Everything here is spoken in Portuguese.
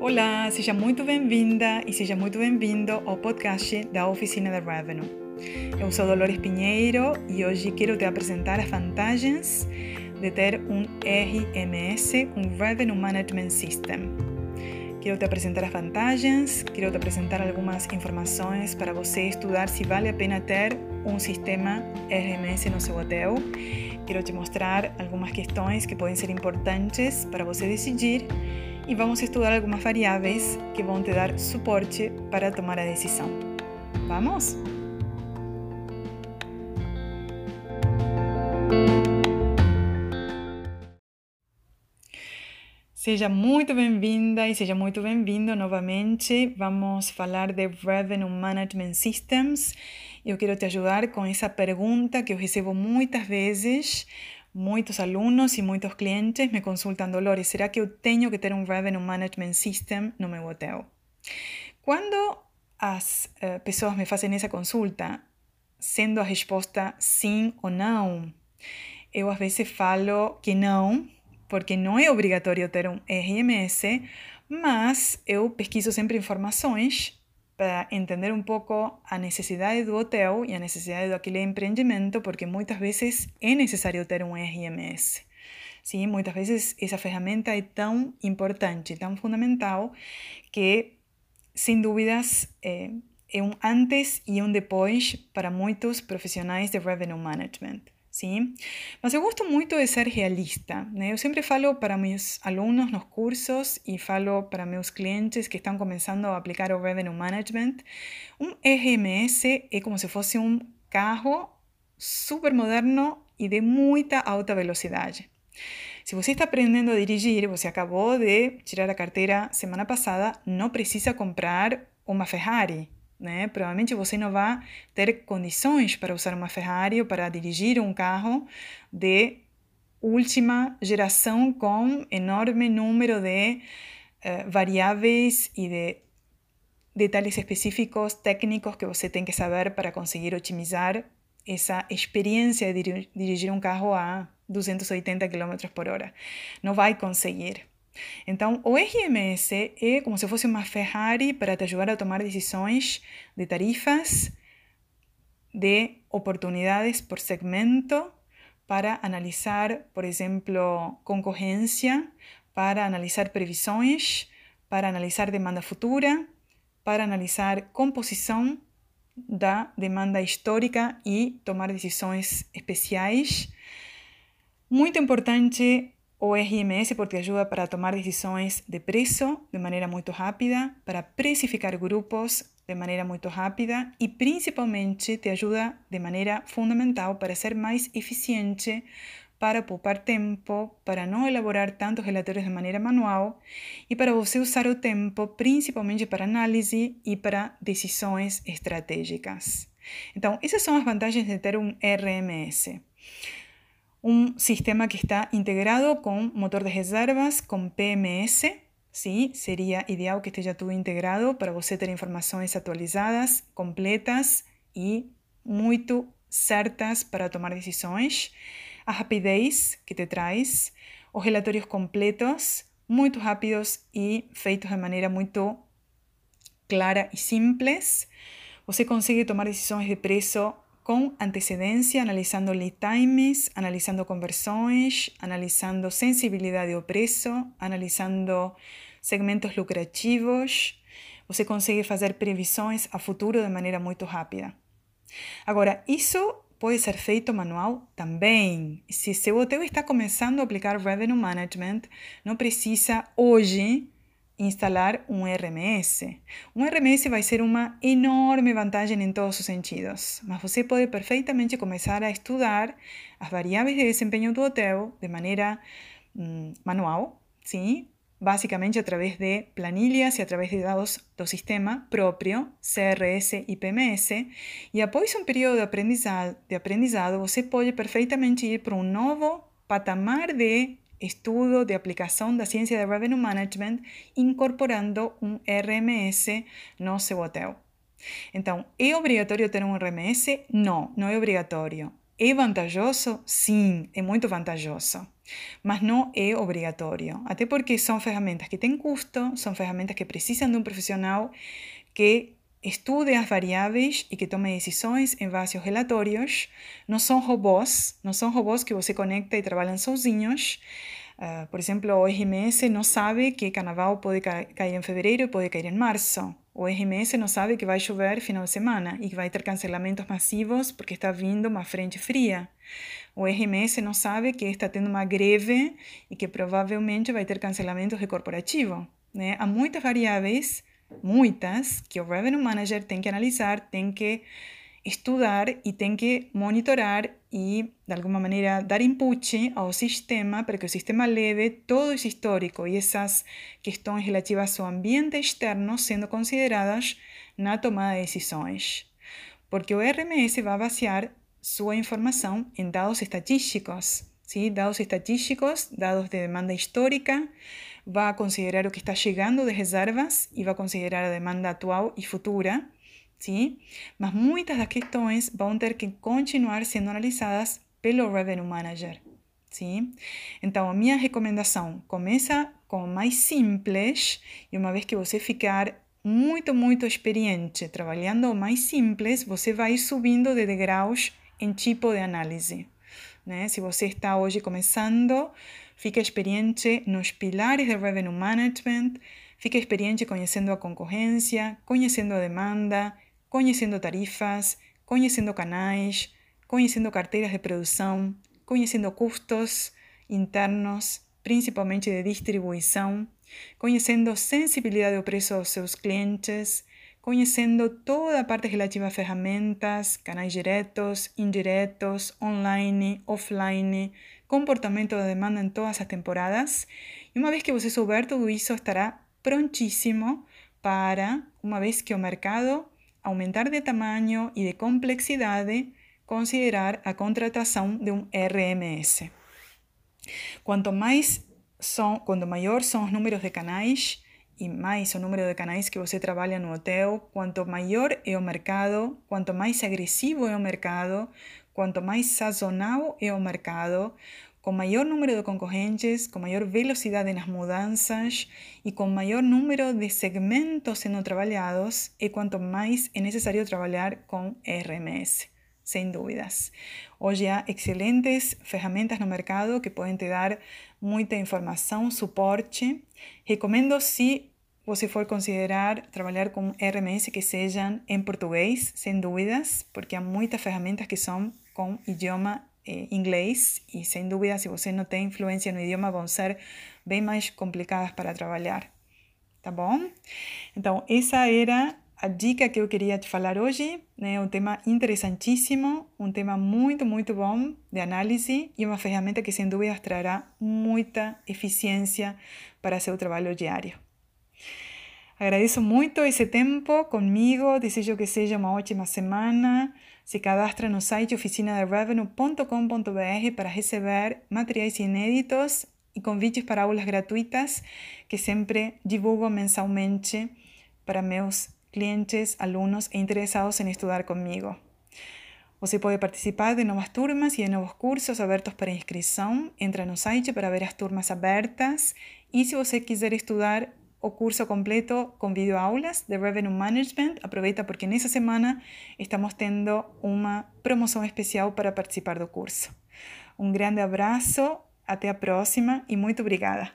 Olá, seja muito bem-vinda e seja muito bem-vindo ao podcast da Oficina da Revenue. Eu sou Dolores Pinheiro e hoje quero te apresentar as vantagens de ter um RMS, um Revenue Management System. Quero te apresentar as vantagens, quero te apresentar algumas informações para você estudar se vale a pena ter um sistema RMS no seu hotel. Quero te mostrar algumas questões que podem ser importantes para você decidir e vamos estudar algumas variáveis que vão te dar suporte para tomar a decisão. Vamos? Seja muito bem-vinda e seja muito bem-vindo novamente. Vamos falar de Revenue Management Systems. Eu quero te ajudar com essa pergunta que eu recebo muitas vezes. Muitos alunos e muitos clientes me consultam, Dolores, será que eu tenho que ter um Revenue Management System no meu hotel? Quando as uh, pessoas me fazem essa consulta, sendo a resposta sim ou não, eu às vezes falo que não, porque não é obrigatório ter um RMS, mas eu pesquiso sempre informações para entender um pouco a necessidade do hotel e a necessidade daquele empreendimento, porque muitas vezes é necessário ter um RMS. Sim, muitas vezes essa ferramenta é tão importante, tão fundamental, que, sem dúvidas, é, é um antes e um depois para muitos profissionais de revenue management. Sim? Mas eu gosto muito de ser realista. Né? Eu sempre falo para meus alunos nos cursos e falo para meus clientes que estão começando a aplicar o Revenue Management. Um RMS é como se fosse um carro super moderno e de muita alta velocidade. Se você está aprendendo a dirigir, você acabou de tirar a carteira semana passada, não precisa comprar uma Ferrari, né? Provavelmente você não vai ter condições para usar uma Ferrari ou para dirigir um carro de última geração com enorme número de uh, variáveis e de detalhes específicos técnicos que você tem que saber para conseguir otimizar essa experiência de dirigir um carro a 280 km por hora. Não vai conseguir. Então, o RMS é como se fosse uma Ferrari para te ajudar a tomar decisões de tarifas, de oportunidades por segmento, para analisar, por exemplo, concorrência, para analisar previsões, para analisar demanda futura, para analisar composição da demanda histórica e tomar decisões especiais. Muito importante o RMS porque ajuda para tomar decisões de preço de maneira muito rápida, para precificar grupos de maneira muito rápida e principalmente te ajuda de maneira fundamental para ser mais eficiente, para poupar tempo, para não elaborar tantos relatórios de maneira manual e para você usar o tempo principalmente para análise e para decisões estratégicas. Então, essas são as vantagens de ter um RMS un sistema que está integrado con motor de reservas, con PMS, ¿sí? Sería ideal que esté todo integrado para você ter informações atualizadas, completas e muito certas para tomar decisões. A rapidez que te traz, os relatórios completos, muito rápidos e feitos de maneira muito clara e simples. Você consegue tomar decisões de preço con antecedencia, analizando lead times, analizando conversões, analizando sensibilidade ao preço, analisando segmentos lucrativos. Você consegue fazer previsões a futuro de maneira muito rápida. Agora, isso pode ser feito manual também. Se seu hotel está começando a aplicar Revenue Management, não precisa hoje instalar um RMS. Um RMS vai ser uma enorme vantagem em todos os sentidos, mas você pode perfeitamente começar a estudar as variáveis de desempenho do hotel de maneira hum, manual, sim, basicamente através de planilhas e através de dados do sistema próprio, CRS e PMS, e após um período de aprendizado, de aprendizado você pode perfeitamente ir para um novo patamar de estudo de aplicação da ciência de Revenue Management incorporando um RMS no seu hotel. Então, é obrigatório ter um RMS? Não, não é obrigatório. É vantajoso? Sim, é muito vantajoso. Mas não é obrigatório. Até porque são ferramentas que têm custo, são ferramentas que precisam de um profissional que estude as variáveis e que tome decisões em base aos relatórios. Não são robôs, não são robôs que você conecta e trabalham sozinhos. Uh, por exemplo, o RMS não sabe que carnaval pode cair em fevereiro e pode cair em março. O RMS não sabe que vai chover final de semana e que vai ter cancelamentos massivos porque está vindo uma frente fria. O RMS não sabe que está tendo uma greve e que provavelmente vai ter cancelamentos de corporativo. Né? Há muitas variáveis, muitas, que o Revenue Manager tem que analisar, tem que estudar e tem que monitorar e, de alguma maneira, dar input ao sistema para que o sistema leve todo esse histórico e essas questões relativas ao ambiente externo sendo consideradas na tomada de decisões. Porque o RMS vai basear sua informação em dados estatísticos, ¿sí? dados estatísticos, dados de demanda histórica, vai considerar o que está chegando de reservas e vai considerar a demanda atual e futura sim? Mas muitas das questões vão ter que continuar sendo analisadas pelo Revenue Manager, sim? Então, a minha recomendação começa com o mais simples e uma vez que você ficar muito, muito experiente trabalhando o mais simples, você vai subindo de degraus em tipo de análise. Né? Se você está hoje começando, fica experiente nos pilares de Revenue Management, fica experiente conhecendo a concorrência, conhecendo a demanda, conhecendo tarifas, conhecendo canais, conhecendo carteiras de produção, conhecendo custos internos, principalmente de distribuição, conhecendo sensibilidade do preço dos seus clientes, conhecendo toda a parte relativa a ferramentas, canais diretos, indiretos, online, offline, comportamento da demanda em todas as temporadas. E uma vez que você souber tudo isso, estará prontíssimo para, uma vez que o mercado aumentar de tamanho e de complexidade, considerar a contratação de um RMS. Quanto mais são, quanto maior são os números de canais e mais o número de canais que você trabalha no hotel, quanto maior é o mercado, quanto mais agressivo é o mercado, quanto mais sazonal é o mercado, com maior número de concorrentes, com maior velocidade nas mudanças e com maior número de segmentos sendo trabalhados, e quanto mais é necessário trabalhar com RMS, sem dúvidas. Hoje há excelentes ferramentas no mercado que podem te dar muita informação, suporte. Recomendo se você for considerar trabalhar com RMS que sejam em português, sem dúvidas, porque há muitas ferramentas que são com idioma eh, inglês e sem dúvida se você não tem influência no idioma vão ser bem mais complicadas para trabalhar, tá bom? Então essa era a dica que eu queria te falar hoje, né? Um tema interessantíssimo, um tema muito muito bom de análise e uma ferramenta que sem dúvida trará muita eficiência para seu trabalho diário. Agradeço muito esse tempo comigo, desejo que seja uma ótima semana. Se cadastra no site oficinaderevenue.com.br para receber materiais inéditos e convites para aulas gratuitas que sempre divulgo mensalmente para meus clientes, alunos e interessados em estudar comigo. Você pode participar de novas turmas e de novos cursos abertos para inscrição. Entra no site para ver as turmas abertas. E se você quiser estudar o curso completo con videoaulas de Revenue Management. Aproveita porque nessa semana estamos tendo uma promoção especial para participar do curso. Um grande abraço, até a próxima e muito obrigada.